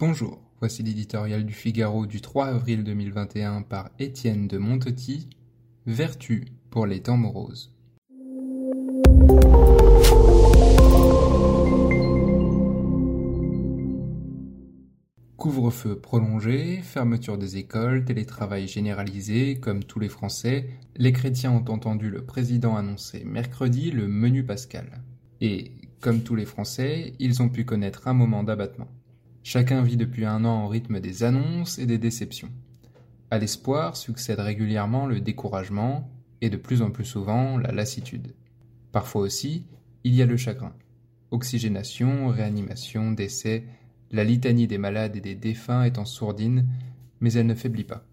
Bonjour, voici l'éditorial du Figaro du 3 avril 2021 par Étienne de Montetti. Vertu pour les temps moroses. Couvre-feu prolongé, fermeture des écoles, télétravail généralisé, comme tous les Français, les chrétiens ont entendu le président annoncer mercredi le menu pascal. Et, comme tous les Français, ils ont pu connaître un moment d'abattement. Chacun vit depuis un an au rythme des annonces et des déceptions. À l'espoir succède régulièrement le découragement et de plus en plus souvent la lassitude. Parfois aussi, il y a le chagrin. Oxygénation, réanimation, décès, la litanie des malades et des défunts est en sourdine, mais elle ne faiblit pas.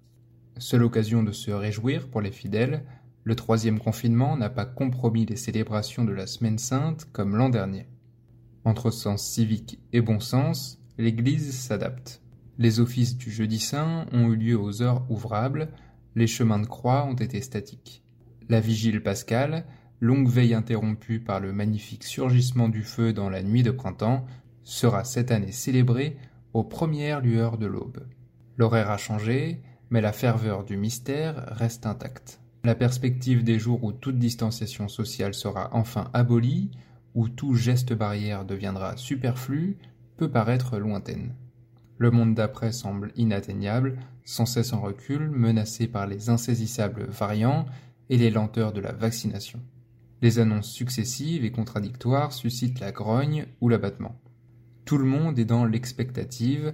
Seule occasion de se réjouir pour les fidèles, le troisième confinement n'a pas compromis les célébrations de la Semaine sainte comme l'an dernier. Entre sens civique et bon sens, l'Église s'adapte. Les offices du jeudi saint ont eu lieu aux heures ouvrables, les chemins de croix ont été statiques. La vigile pascale, longue veille interrompue par le magnifique surgissement du feu dans la nuit de printemps, sera cette année célébrée aux premières lueurs de l'aube. L'horaire a changé, mais la ferveur du mystère reste intacte. La perspective des jours où toute distanciation sociale sera enfin abolie, où tout geste barrière deviendra superflu, peut paraître lointaine. Le monde d'après semble inatteignable, sans cesse en recul, menacé par les insaisissables variants et les lenteurs de la vaccination. Les annonces successives et contradictoires suscitent la grogne ou l'abattement. Tout le monde est dans l'expectative.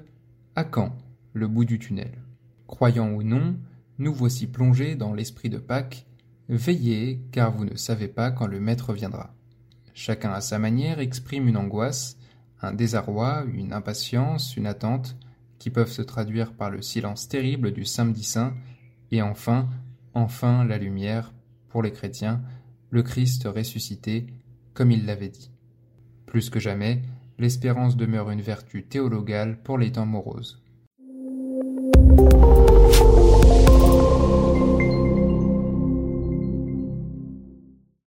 À quand le bout du tunnel? Croyant ou non, nous voici plongés dans l'esprit de Pâques. Veillez, car vous ne savez pas quand le maître viendra. Chacun à sa manière exprime une angoisse, un désarroi, une impatience, une attente, qui peuvent se traduire par le silence terrible du samedi saint, et enfin, enfin la lumière, pour les chrétiens, le Christ ressuscité, comme il l'avait dit. Plus que jamais, l'espérance demeure une vertu théologale pour les temps moroses.